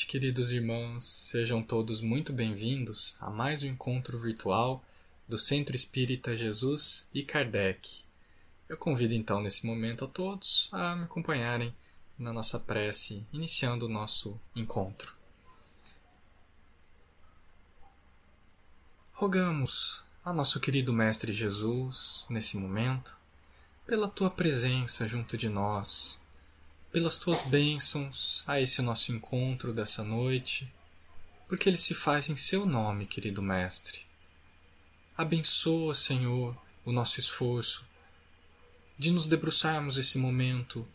noite, queridos irmãos. Sejam todos muito bem-vindos a mais um encontro virtual do Centro Espírita Jesus e Kardec. Eu convido então nesse momento a todos a me acompanharem na nossa prece, iniciando o nosso encontro. Rogamos a nosso querido Mestre Jesus, nesse momento, pela tua presença junto de nós, pelas tuas bênçãos a esse nosso encontro dessa noite, porque ele se faz em seu nome, querido Mestre. Abençoa, Senhor, o nosso esforço de nos debruçarmos esse momento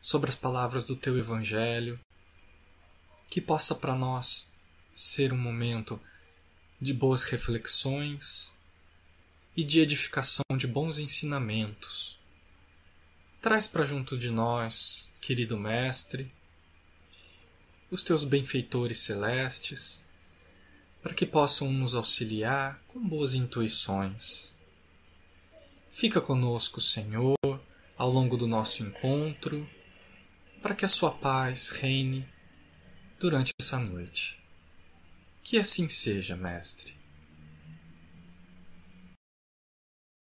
sobre as palavras do teu Evangelho, que possa para nós ser um momento de boas reflexões e de edificação de bons ensinamentos. Traz para junto de nós querido Mestre, os teus benfeitores celestes, para que possam nos auxiliar com boas intuições. Fica conosco, Senhor, ao longo do nosso encontro, para que a Sua paz reine durante essa noite. Que assim seja, Mestre.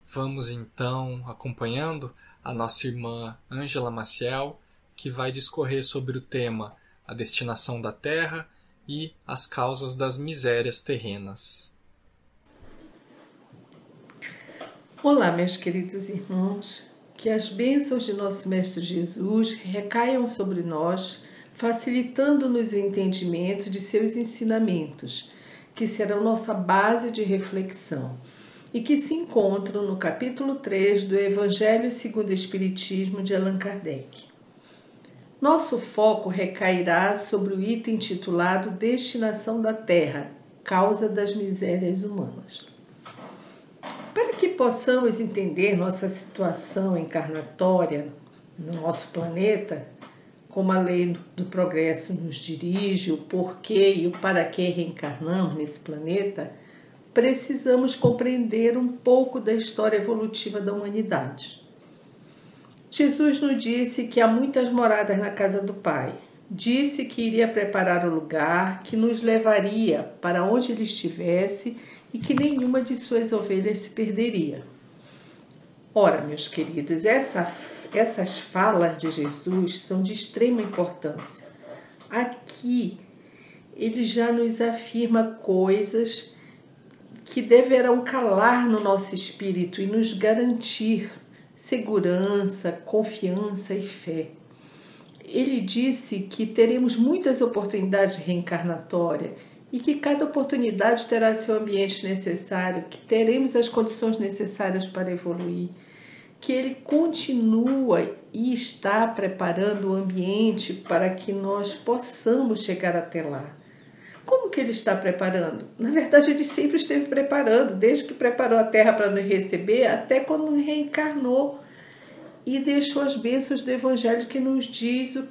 Vamos então acompanhando a nossa irmã Ângela Maciel que vai discorrer sobre o tema a destinação da terra e as causas das misérias terrenas. Olá, meus queridos irmãos, que as bênçãos de nosso Mestre Jesus recaiam sobre nós, facilitando-nos o entendimento de seus ensinamentos, que serão nossa base de reflexão e que se encontram no capítulo 3 do Evangelho segundo o Espiritismo de Allan Kardec. Nosso foco recairá sobre o item titulado Destinação da Terra Causa das Misérias Humanas. Para que possamos entender nossa situação encarnatória no nosso planeta, como a lei do progresso nos dirige, o porquê e o para que reencarnamos nesse planeta, precisamos compreender um pouco da história evolutiva da humanidade. Jesus nos disse que há muitas moradas na casa do Pai. Disse que iria preparar o lugar que nos levaria para onde ele estivesse e que nenhuma de suas ovelhas se perderia. Ora, meus queridos, essa, essas falas de Jesus são de extrema importância. Aqui ele já nos afirma coisas que deverão calar no nosso espírito e nos garantir segurança, confiança e fé. Ele disse que teremos muitas oportunidades reencarnatórias e que cada oportunidade terá seu ambiente necessário, que teremos as condições necessárias para evoluir, que ele continua e está preparando o ambiente para que nós possamos chegar até lá. Como que ele está preparando? Na verdade, ele sempre esteve preparando, desde que preparou a terra para nos receber, até quando reencarnou e deixou as bênçãos do Evangelho que nos diz o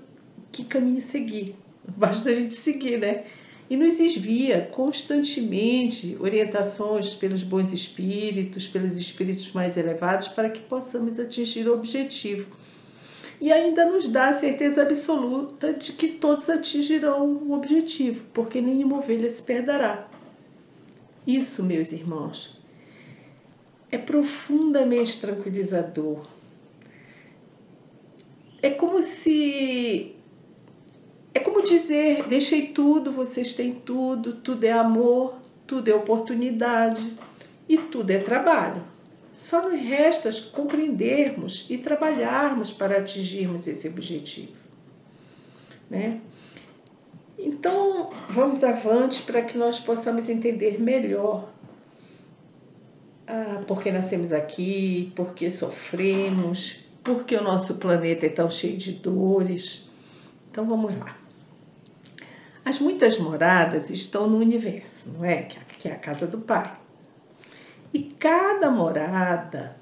que caminho seguir. Basta a gente seguir, né? E nos envia constantemente orientações pelos bons espíritos, pelos espíritos mais elevados, para que possamos atingir o objetivo e ainda nos dá a certeza absoluta de que todos atingirão o objetivo, porque nenhuma ovelha se perderá. Isso, meus irmãos, é profundamente tranquilizador. É como se. É como dizer: deixei tudo, vocês têm tudo, tudo é amor, tudo é oportunidade e tudo é trabalho. Só nos resta compreendermos e trabalharmos para atingirmos esse objetivo. Né? Então, vamos avante para que nós possamos entender melhor ah, por que nascemos aqui, por que sofremos, por que o nosso planeta é tão cheio de dores. Então, vamos lá. As muitas moradas estão no universo, não é? Que é a casa do Pai. E cada morada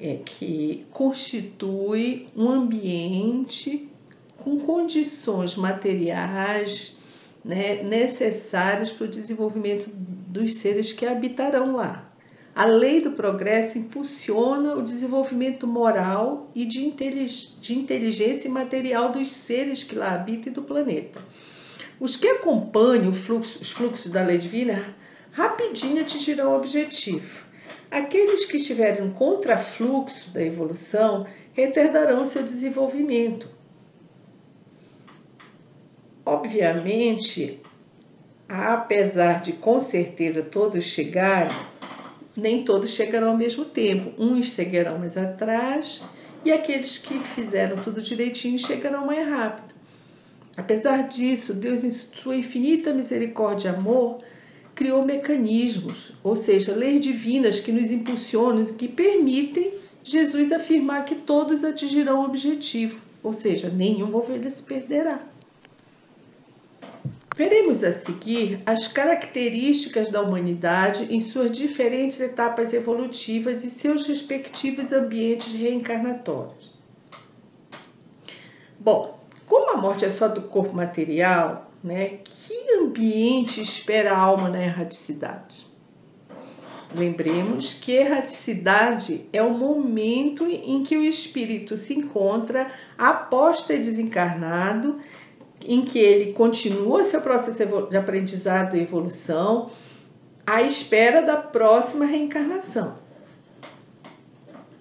é que constitui um ambiente com condições materiais né, necessárias para o desenvolvimento dos seres que habitarão lá. A lei do progresso impulsiona o desenvolvimento moral e de, inteligência material dos seres que lá habitam e do planeta. Os que acompanham fluxo, os fluxos da lei divina rapidinho atingirão o objetivo. Aqueles que estiverem no contrafluxo da evolução retardarão seu desenvolvimento. Obviamente, apesar de com certeza todos chegarem, nem todos chegarão ao mesmo tempo. Uns chegarão mais atrás e aqueles que fizeram tudo direitinho chegarão mais rápido. Apesar disso, Deus, em sua infinita misericórdia e amor, criou mecanismos, ou seja, leis divinas que nos impulsionam, que permitem Jesus afirmar que todos atingirão o objetivo, ou seja, nenhuma ovelha se perderá. Veremos a seguir as características da humanidade em suas diferentes etapas evolutivas e seus respectivos ambientes reencarnatórios. Bom, como a morte é só do corpo material, né, que ambiente espera a alma na erraticidade? Lembremos que erraticidade é o momento em que o espírito se encontra após ter desencarnado em que ele continua seu processo de aprendizado e evolução à espera da próxima reencarnação.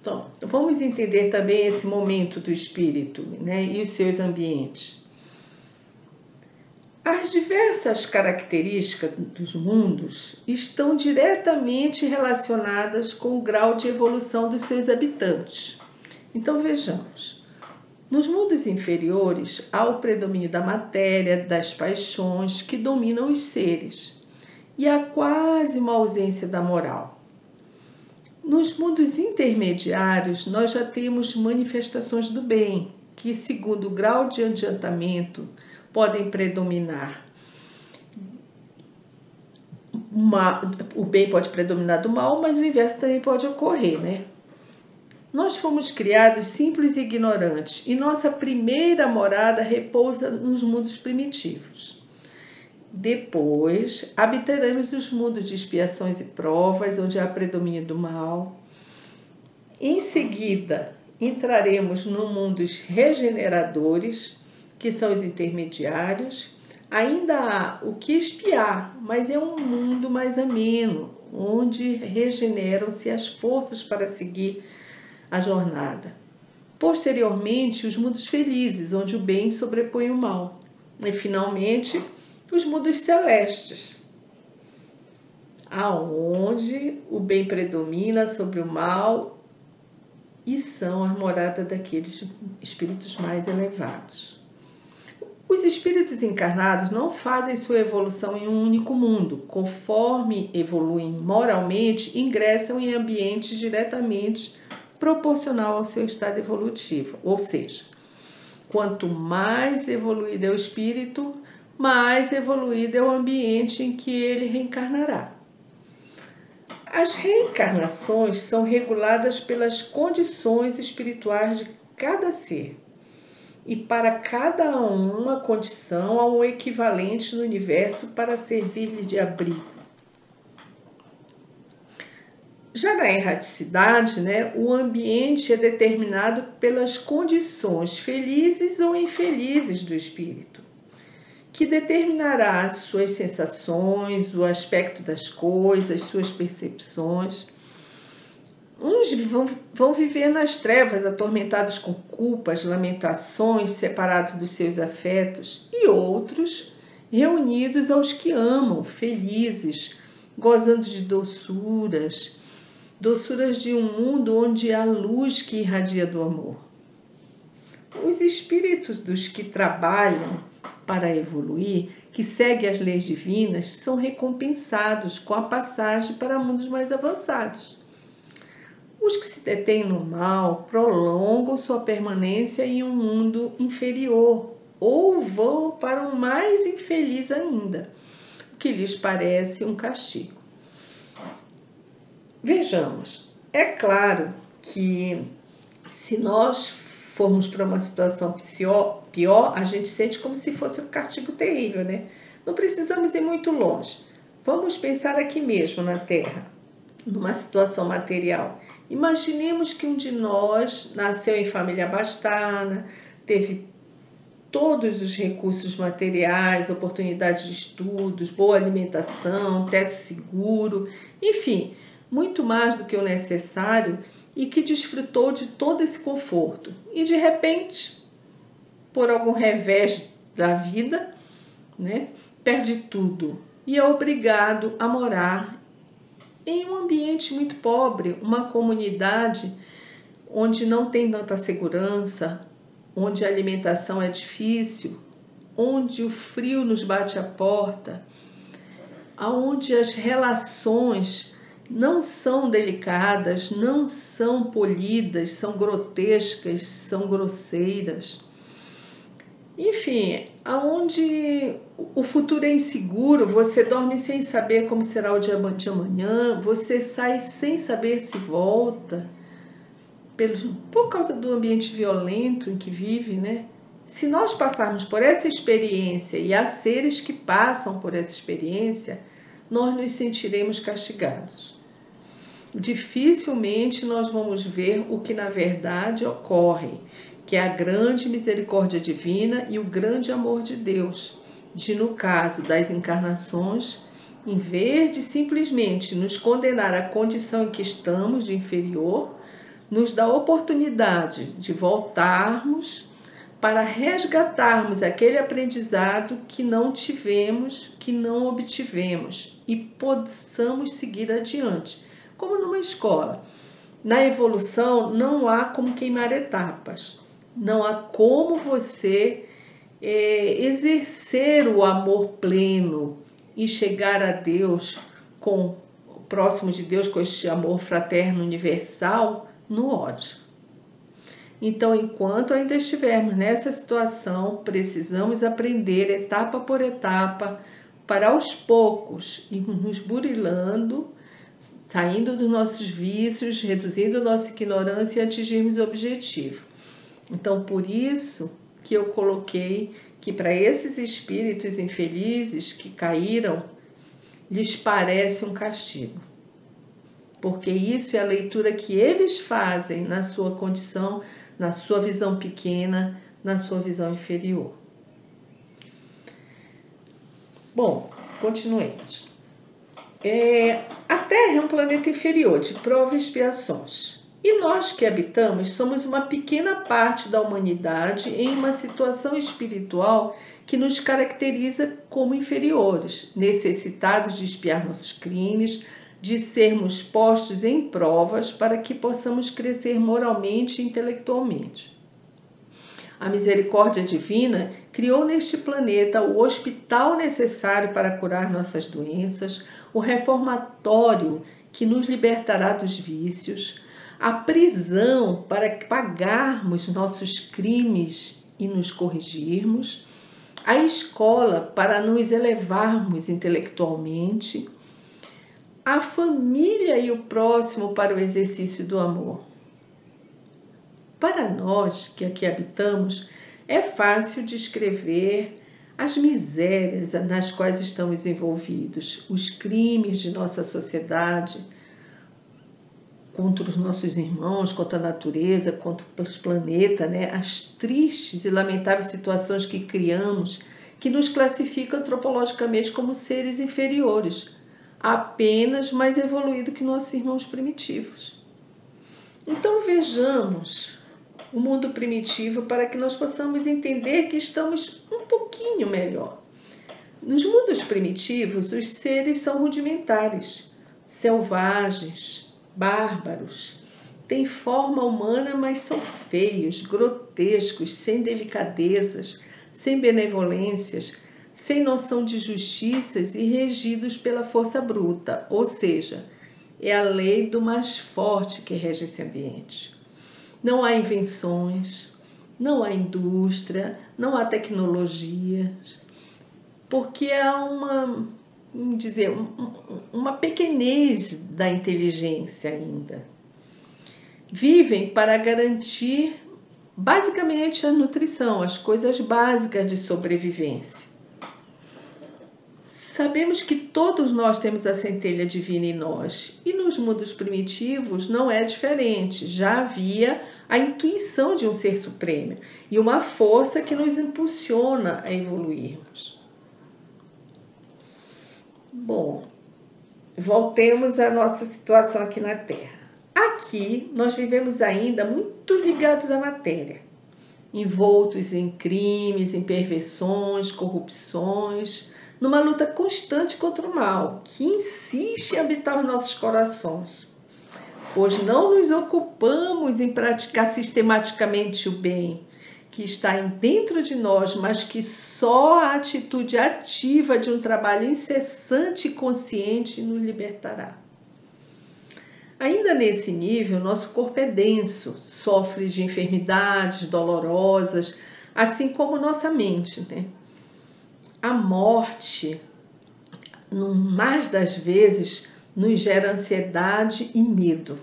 Então, vamos entender também esse momento do espírito né, e os seus ambientes. As diversas características dos mundos estão diretamente relacionadas com o grau de evolução dos seus habitantes. Então vejamos. Nos mundos inferiores, há o predomínio da matéria, das paixões que dominam os seres, e há quase uma ausência da moral. Nos mundos intermediários, nós já temos manifestações do bem, que, segundo o grau de adiantamento, podem predominar. Uma, o bem pode predominar do mal, mas o inverso também pode ocorrer, né? Nós fomos criados simples e ignorantes, e nossa primeira morada repousa nos mundos primitivos. Depois, habitaremos os mundos de expiações e provas, onde há predomínio do mal. Em seguida, entraremos no mundos regeneradores, que são os intermediários. Ainda há o que espiar, mas é um mundo mais ameno, onde regeneram-se as forças para seguir a jornada. Posteriormente, os mundos felizes, onde o bem sobrepõe o mal. E finalmente, os mundos celestes, aonde o bem predomina sobre o mal e são a morada daqueles espíritos mais elevados. Os espíritos encarnados não fazem sua evolução em um único mundo. Conforme evoluem moralmente, ingressam em ambientes diretamente proporcional ao seu estado evolutivo. Ou seja, quanto mais evoluído é o espírito, mais evoluído é o ambiente em que ele reencarnará. As reencarnações são reguladas pelas condições espirituais de cada ser. E para cada uma condição há um equivalente no universo para servir-lhe de abrigo. Já na erraticidade, né, o ambiente é determinado pelas condições felizes ou infelizes do espírito, que determinará as suas sensações, o aspecto das coisas, suas percepções. Uns vão, vão viver nas trevas, atormentados com culpas, lamentações, separados dos seus afetos, e outros reunidos aos que amam, felizes, gozando de doçuras, doçuras de um mundo onde há luz que irradia do amor. Os espíritos dos que trabalham para evoluir, que seguem as leis divinas, são recompensados com a passagem para mundos mais avançados. Os que se detêm no mal prolongam sua permanência em um mundo inferior ou vão para um mais infeliz ainda, o que lhes parece um castigo. Vejamos, é claro que se nós formos para uma situação pior, pior, a gente sente como se fosse um castigo terrível, né? Não precisamos ir muito longe. Vamos pensar aqui mesmo na Terra, numa situação material. Imaginemos que um de nós nasceu em família abastada, teve todos os recursos materiais, oportunidades de estudos, boa alimentação, teto seguro, enfim, muito mais do que o necessário e que desfrutou de todo esse conforto. E de repente, por algum revés da vida, né, perde tudo e é obrigado a morar em um ambiente muito pobre, uma comunidade onde não tem tanta segurança, onde a alimentação é difícil, onde o frio nos bate à porta, aonde as relações não são delicadas, não são polidas, são grotescas, são grosseiras. Enfim, aonde o futuro é inseguro, você dorme sem saber como será o dia de amanhã, você sai sem saber se volta, por causa do ambiente violento em que vive, né? Se nós passarmos por essa experiência e há seres que passam por essa experiência, nós nos sentiremos castigados. Dificilmente nós vamos ver o que na verdade ocorre, que é a grande misericórdia divina e o grande amor de Deus, de no caso das encarnações, em vez de simplesmente nos condenar à condição em que estamos de inferior, nos dá a oportunidade de voltarmos para resgatarmos aquele aprendizado que não tivemos, que não obtivemos e possamos seguir adiante, como numa escola. Na evolução não há como queimar etapas, não há como você é, exercer o amor pleno e chegar a Deus com próximo de Deus com este amor fraterno universal no ódio. Então, enquanto ainda estivermos nessa situação, precisamos aprender etapa por etapa, para aos poucos irmos nos burilando, saindo dos nossos vícios, reduzindo nossa ignorância e atingirmos o objetivo. Então, por isso que eu coloquei que para esses espíritos infelizes que caíram, lhes parece um castigo porque isso é a leitura que eles fazem na sua condição, na sua visão pequena, na sua visão inferior. Bom, continuemos. É, a Terra é um planeta inferior de prova e expiações. E nós que habitamos somos uma pequena parte da humanidade em uma situação espiritual que nos caracteriza como inferiores, necessitados de expiar nossos crimes, de sermos postos em provas para que possamos crescer moralmente e intelectualmente. A misericórdia divina criou neste planeta o hospital necessário para curar nossas doenças, o reformatório que nos libertará dos vícios, a prisão para pagarmos nossos crimes e nos corrigirmos, a escola para nos elevarmos intelectualmente, a família e o próximo para o exercício do amor. Para nós que aqui habitamos, é fácil descrever as misérias nas quais estamos envolvidos, os crimes de nossa sociedade contra os nossos irmãos, contra a natureza, contra o planeta, né? as tristes e lamentáveis situações que criamos que nos classificam antropologicamente como seres inferiores apenas mais evoluído que nossos irmãos primitivos. Então vejamos o mundo primitivo para que nós possamos entender que estamos um pouquinho melhor. Nos mundos primitivos, os seres são rudimentares, selvagens, bárbaros, têm forma humana, mas são feios, grotescos, sem delicadezas, sem benevolências, sem noção de justiças e regidos pela força bruta, ou seja, é a lei do mais forte que rege esse ambiente. Não há invenções, não há indústria, não há tecnologia, porque há uma, dizer, uma pequenez da inteligência ainda. Vivem para garantir basicamente a nutrição, as coisas básicas de sobrevivência Sabemos que todos nós temos a centelha divina em nós, e nos mundos primitivos não é diferente. Já havia a intuição de um ser supremo e uma força que nos impulsiona a evoluirmos. Bom, voltemos à nossa situação aqui na Terra. Aqui nós vivemos ainda muito ligados à matéria, envoltos em crimes, em perversões, corrupções numa luta constante contra o mal, que insiste em habitar os nossos corações. Pois não nos ocupamos em praticar sistematicamente o bem que está dentro de nós, mas que só a atitude ativa de um trabalho incessante e consciente nos libertará. Ainda nesse nível, nosso corpo é denso, sofre de enfermidades dolorosas, assim como nossa mente, né? a morte, mais das vezes, nos gera ansiedade e medo,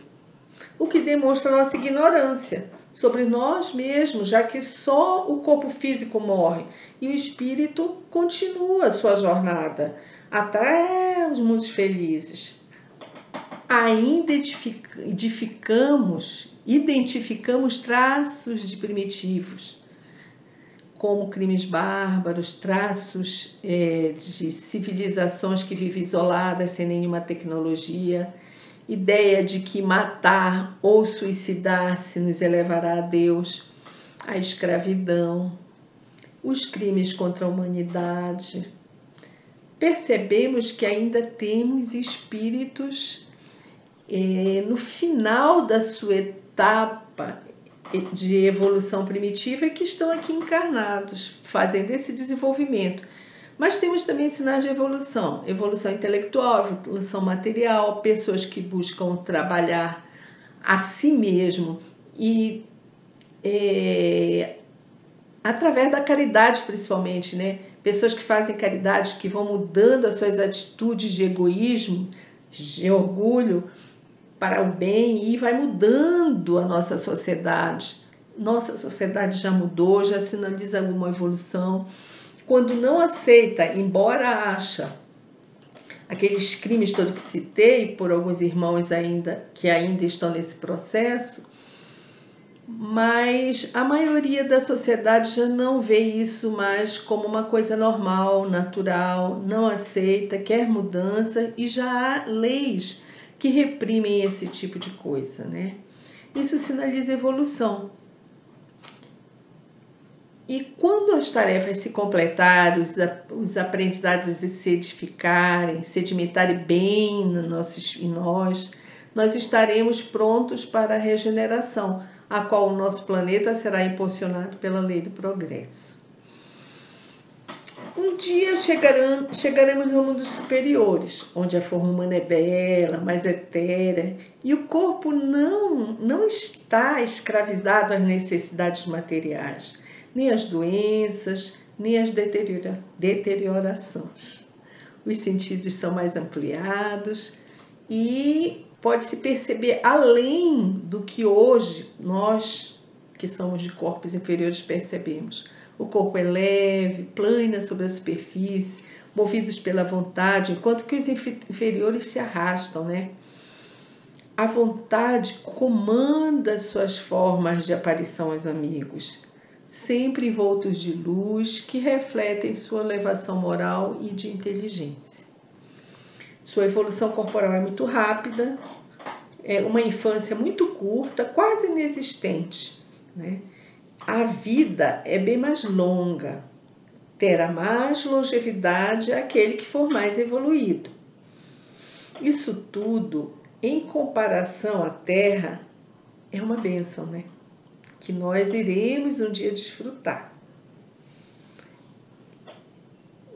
o que demonstra nossa ignorância sobre nós mesmos, já que só o corpo físico morre e o espírito continua sua jornada até os mundos felizes. Ainda edificamos, identificamos traços de primitivos como crimes bárbaros, traços é, de civilizações que vivem isoladas sem nenhuma tecnologia, ideia de que matar ou suicidar-se nos elevará a Deus, a escravidão, os crimes contra a humanidade. Percebemos que ainda temos espíritos é, no final da sua etapa de evolução primitiva que estão aqui encarnados, fazendo esse desenvolvimento. Mas temos também sinais de evolução, evolução intelectual, evolução material, pessoas que buscam trabalhar a si mesmo e é, através da caridade principalmente, né? Pessoas que fazem caridade, que vão mudando as suas atitudes de egoísmo, de orgulho, para o bem e vai mudando a nossa sociedade. Nossa sociedade já mudou, já sinaliza alguma evolução. Quando não aceita, embora acha aqueles crimes todos que citei por alguns irmãos ainda que ainda estão nesse processo, mas a maioria da sociedade já não vê isso mais como uma coisa normal, natural, não aceita, quer mudança e já há leis que reprimem esse tipo de coisa, né? Isso sinaliza evolução. E quando as tarefas se completarem, os, os aprendizados se edificarem, sedimentarem bem no nossos, em nós, nós estaremos prontos para a regeneração, a qual o nosso planeta será impulsionado pela lei do progresso. Um dia chegarão, chegaremos ao mundo superiores, onde a forma humana é bela, mais etérea, e o corpo não, não está escravizado às necessidades materiais, nem às doenças, nem às deteriora, deteriorações. Os sentidos são mais ampliados e pode-se perceber além do que hoje nós, que somos de corpos inferiores, percebemos o corpo é leve, plana sobre a superfície, movidos pela vontade, enquanto que os inferiores se arrastam, né? A vontade comanda suas formas de aparição aos amigos, sempre envoltos de luz que refletem sua elevação moral e de inteligência. Sua evolução corporal é muito rápida, é uma infância muito curta, quase inexistente, né? a vida é bem mais longa, terá mais longevidade aquele que for mais evoluído. Isso tudo, em comparação à Terra, é uma bênção, né? Que nós iremos um dia desfrutar.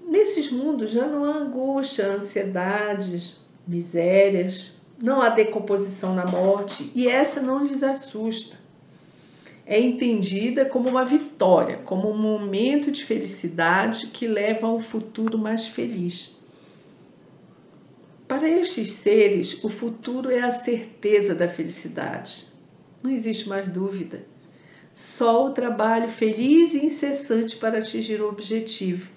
Nesses mundos já não há angústia, ansiedades, misérias, não há decomposição na morte e essa não lhes assusta é entendida como uma vitória, como um momento de felicidade que leva a um futuro mais feliz. Para estes seres, o futuro é a certeza da felicidade. Não existe mais dúvida. Só o trabalho feliz e incessante para atingir o objetivo.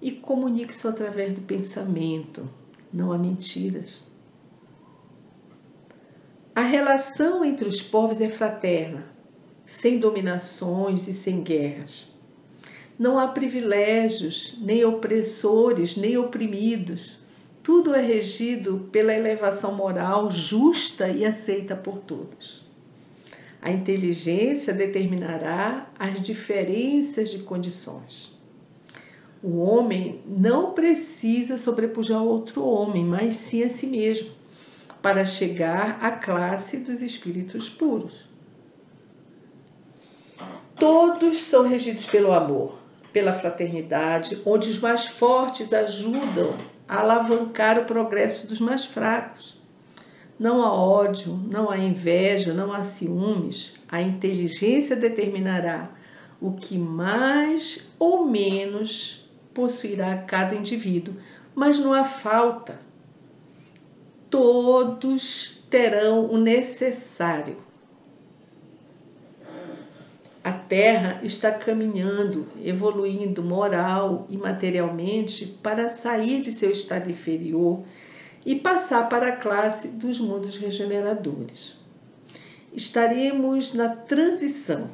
e comunique isso através do pensamento, não há mentiras. A relação entre os povos é fraterna, sem dominações e sem guerras. Não há privilégios, nem opressores, nem oprimidos. Tudo é regido pela elevação moral justa e aceita por todos. A inteligência determinará as diferenças de condições. O homem não precisa sobrepujar outro homem, mas sim a si mesmo, para chegar à classe dos espíritos puros. Todos são regidos pelo amor, pela fraternidade, onde os mais fortes ajudam a alavancar o progresso dos mais fracos. Não há ódio, não há inveja, não há ciúmes. A inteligência determinará o que mais ou menos possuirá cada indivíduo, mas não há falta. Todos terão o necessário a Terra está caminhando, evoluindo moral e materialmente para sair de seu estado inferior e passar para a classe dos mundos regeneradores. Estaremos na transição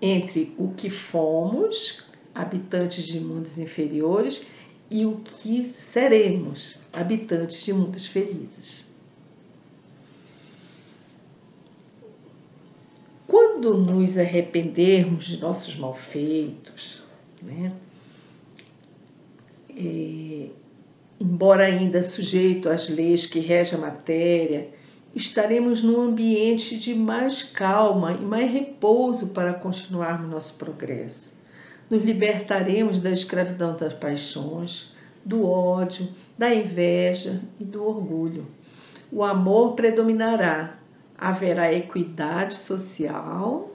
entre o que fomos, habitantes de mundos inferiores, e o que seremos, habitantes de mundos felizes. quando nos arrependermos de nossos malfeitos, né? E, embora ainda sujeito às leis que regem a matéria, estaremos num ambiente de mais calma e mais repouso para continuarmos nosso progresso. Nos libertaremos da escravidão das paixões, do ódio, da inveja e do orgulho. O amor predominará haverá equidade social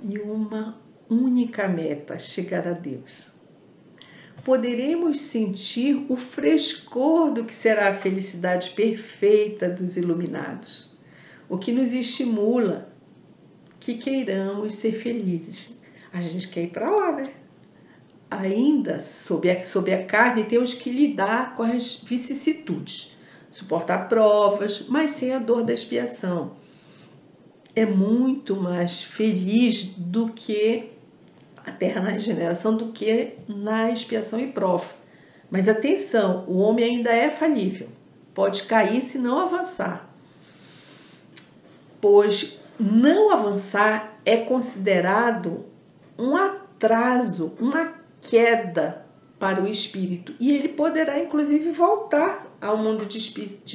e uma única meta: chegar a Deus. Poderemos sentir o frescor do que será a felicidade perfeita dos iluminados, o que nos estimula que queiramos ser felizes. A gente quer ir para lá, né? Ainda sob a, sob a carne, temos que lidar com as vicissitudes, suportar provas, mas sem a dor da expiação é muito mais feliz do que a terra na regeneração do que na expiação e prova. Mas atenção, o homem ainda é falível, pode cair se não avançar. Pois não avançar é considerado um atraso, uma queda para o espírito, e ele poderá inclusive voltar ao mundo de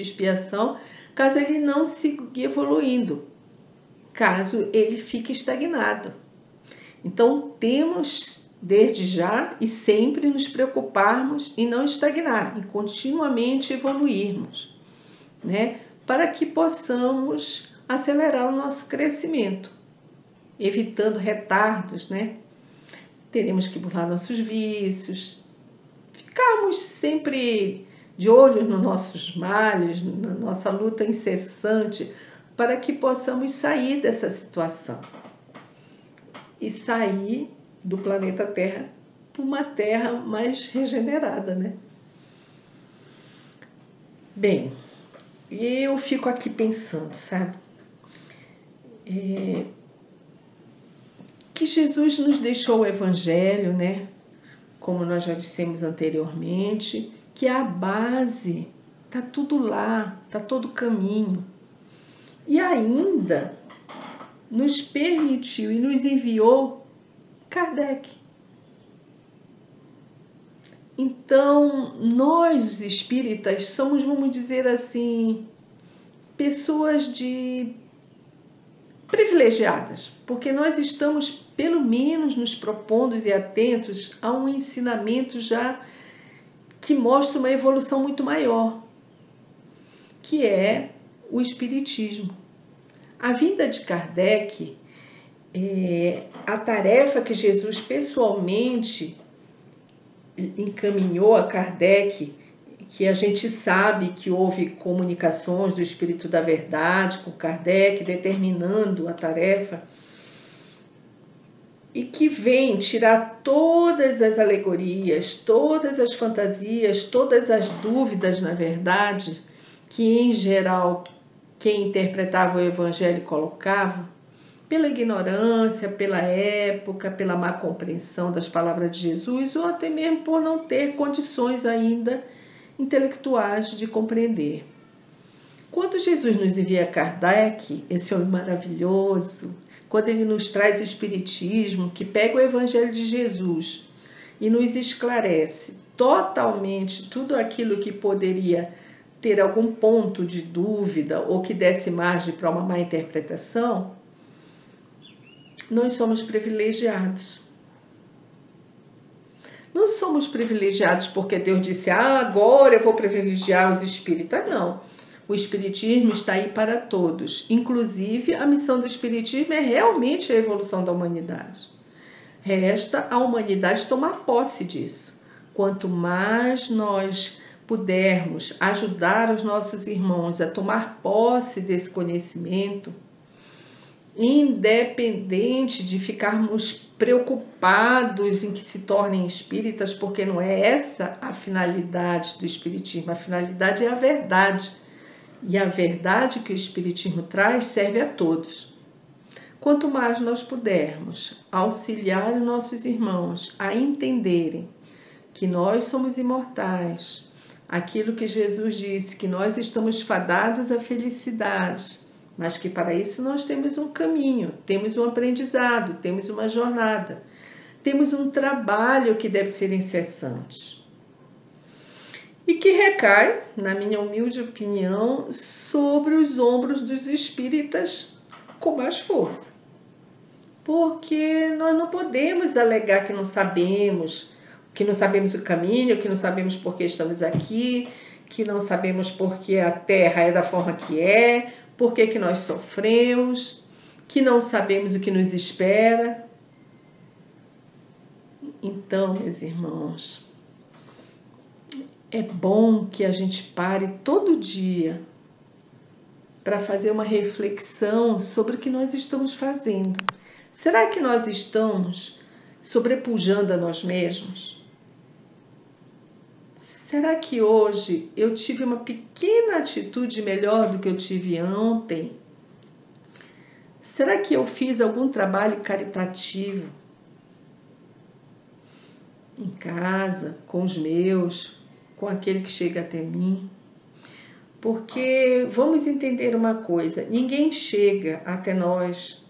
expiação caso ele não siga evoluindo caso ele fique estagnado. Então, temos desde já e sempre nos preocuparmos em não estagnar, e continuamente evoluirmos, né? Para que possamos acelerar o nosso crescimento, evitando retardos, né? Teremos que burlar nossos vícios, ficarmos sempre de olho nos nossos males, na nossa luta incessante para que possamos sair dessa situação e sair do planeta Terra para uma Terra mais regenerada, né? Bem, eu fico aqui pensando, sabe? É, que Jesus nos deixou o Evangelho, né? Como nós já dissemos anteriormente, que é a base, tá tudo lá, tá todo o caminho e ainda nos permitiu e nos enviou Kardec. Então, nós, os espíritas, somos, vamos dizer assim, pessoas de privilegiadas, porque nós estamos, pelo menos, nos propondo e atentos a um ensinamento já que mostra uma evolução muito maior, que é o Espiritismo. A vinda de Kardec, é, a tarefa que Jesus pessoalmente encaminhou a Kardec, que a gente sabe que houve comunicações do Espírito da Verdade com Kardec, determinando a tarefa, e que vem tirar todas as alegorias, todas as fantasias, todas as dúvidas, na verdade, que em geral quem interpretava o evangelho colocava, pela ignorância, pela época, pela má compreensão das palavras de Jesus, ou até mesmo por não ter condições ainda intelectuais de compreender. Quando Jesus nos envia Kardec, esse homem maravilhoso, quando ele nos traz o Espiritismo, que pega o Evangelho de Jesus e nos esclarece totalmente tudo aquilo que poderia ter algum ponto de dúvida ou que desse margem para uma má interpretação, nós somos privilegiados. Não somos privilegiados porque Deus disse, ah, agora eu vou privilegiar os espíritas. Não. O Espiritismo está aí para todos. Inclusive, a missão do Espiritismo é realmente a evolução da humanidade. Resta a humanidade tomar posse disso. Quanto mais nós pudermos ajudar os nossos irmãos a tomar posse desse conhecimento, independente de ficarmos preocupados em que se tornem espíritas, porque não é essa a finalidade do espiritismo, a finalidade é a verdade. E a verdade que o espiritismo traz serve a todos. Quanto mais nós pudermos auxiliar os nossos irmãos a entenderem que nós somos imortais, aquilo que Jesus disse, que nós estamos fadados à felicidade, mas que para isso nós temos um caminho, temos um aprendizado, temos uma jornada, temos um trabalho que deve ser incessante. E que recai, na minha humilde opinião, sobre os ombros dos espíritas com mais força. Porque nós não podemos alegar que não sabemos, que não sabemos o caminho, que não sabemos por que estamos aqui, que não sabemos por que a Terra é da forma que é, por que, que nós sofremos, que não sabemos o que nos espera. Então, meus irmãos, é bom que a gente pare todo dia para fazer uma reflexão sobre o que nós estamos fazendo. Será que nós estamos sobrepujando a nós mesmos? Será que hoje eu tive uma pequena atitude melhor do que eu tive ontem? Será que eu fiz algum trabalho caritativo em casa, com os meus, com aquele que chega até mim? Porque vamos entender uma coisa: ninguém chega até nós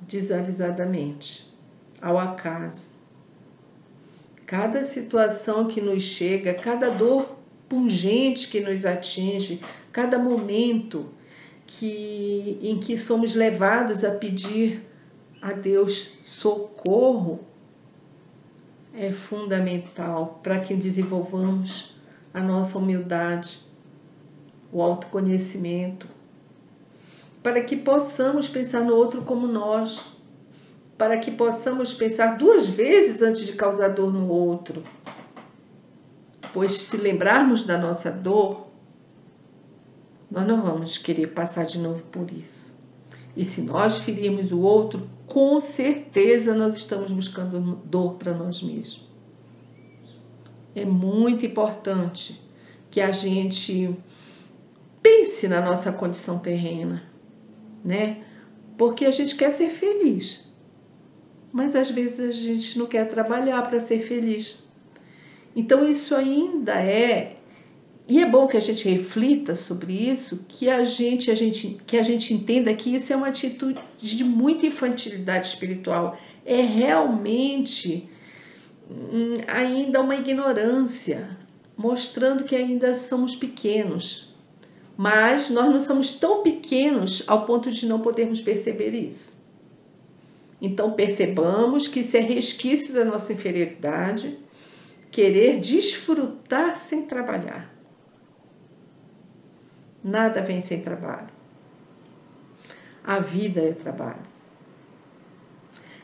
desavisadamente, ao acaso. Cada situação que nos chega, cada dor pungente que nos atinge, cada momento que em que somos levados a pedir a Deus socorro é fundamental para que desenvolvamos a nossa humildade, o autoconhecimento, para que possamos pensar no outro como nós, para que possamos pensar duas vezes antes de causar dor no outro. Pois se lembrarmos da nossa dor, nós não vamos querer passar de novo por isso. E se nós ferirmos o outro, com certeza nós estamos buscando dor para nós mesmos. É muito importante que a gente pense na nossa condição terrena, né? Porque a gente quer ser feliz mas às vezes a gente não quer trabalhar para ser feliz. Então isso ainda é e é bom que a gente reflita sobre isso, que a gente, a gente, que a gente entenda que isso é uma atitude de muita infantilidade espiritual. É realmente hum, ainda uma ignorância, mostrando que ainda somos pequenos. Mas nós não somos tão pequenos ao ponto de não podermos perceber isso. Então percebamos que isso é resquício da nossa inferioridade, querer desfrutar sem trabalhar. Nada vem sem trabalho. A vida é trabalho.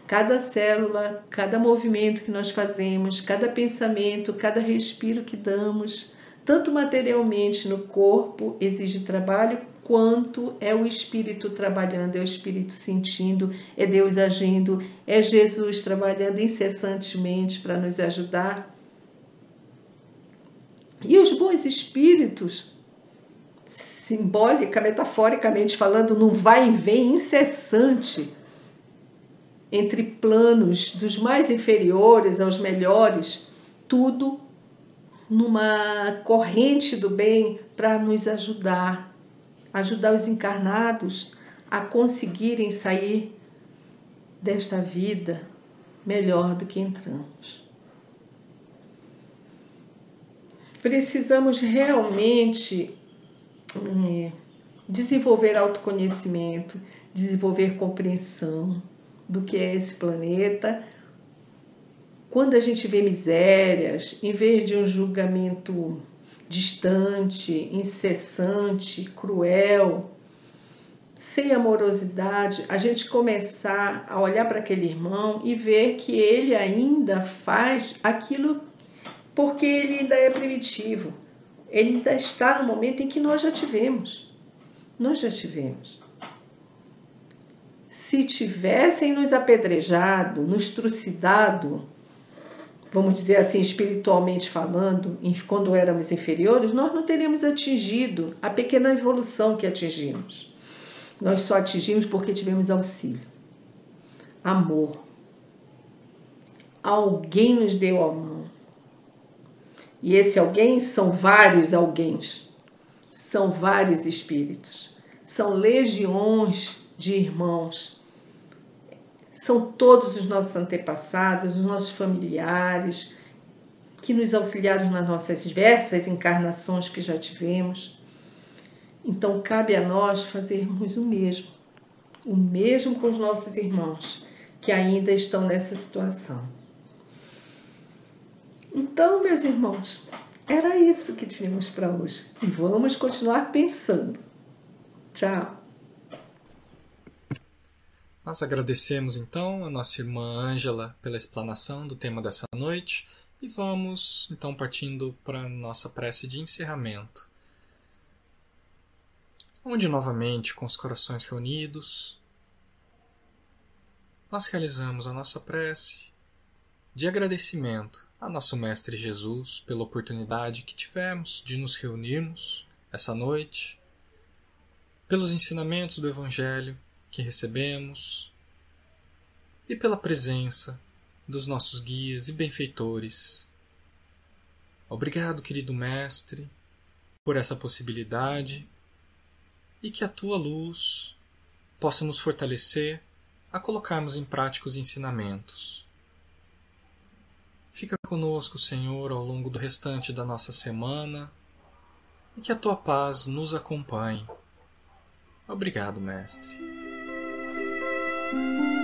Cada célula, cada movimento que nós fazemos, cada pensamento, cada respiro que damos, tanto materialmente no corpo exige trabalho, quanto é o Espírito trabalhando, é o Espírito sentindo, é Deus agindo, é Jesus trabalhando incessantemente para nos ajudar. E os bons espíritos, simbólica, metaforicamente falando, num vai e vem incessante entre planos dos mais inferiores aos melhores, tudo numa corrente do bem para nos ajudar ajudar os encarnados a conseguirem sair desta vida melhor do que entramos. Precisamos realmente é, desenvolver autoconhecimento, desenvolver compreensão do que é esse planeta. Quando a gente vê misérias, em vez de um julgamento distante, incessante, cruel, sem amorosidade, a gente começar a olhar para aquele irmão e ver que ele ainda faz aquilo porque ele ainda é primitivo. Ele ainda está no momento em que nós já tivemos. Nós já tivemos. Se tivessem nos apedrejado, nos trucidado, vamos dizer assim, espiritualmente falando, quando éramos inferiores, nós não teríamos atingido a pequena evolução que atingimos. Nós só atingimos porque tivemos auxílio, amor. Alguém nos deu a mão. E esse alguém são vários alguém, são vários espíritos, são legiões de irmãos são todos os nossos antepassados, os nossos familiares, que nos auxiliaram nas nossas diversas encarnações que já tivemos. Então, cabe a nós fazermos o mesmo, o mesmo com os nossos irmãos que ainda estão nessa situação. Então, meus irmãos, era isso que tínhamos para hoje. E vamos continuar pensando. Tchau! Nós agradecemos então a nossa irmã Ângela pela explanação do tema dessa noite e vamos então partindo para a nossa prece de encerramento. Onde novamente, com os corações reunidos, nós realizamos a nossa prece de agradecimento a nosso Mestre Jesus pela oportunidade que tivemos de nos reunirmos essa noite, pelos ensinamentos do Evangelho que recebemos e pela presença dos nossos guias e benfeitores. Obrigado, querido Mestre, por essa possibilidade e que a tua luz possa nos fortalecer a colocarmos em prática os ensinamentos. Fica conosco, Senhor, ao longo do restante da nossa semana e que a tua paz nos acompanhe. Obrigado, Mestre. thank you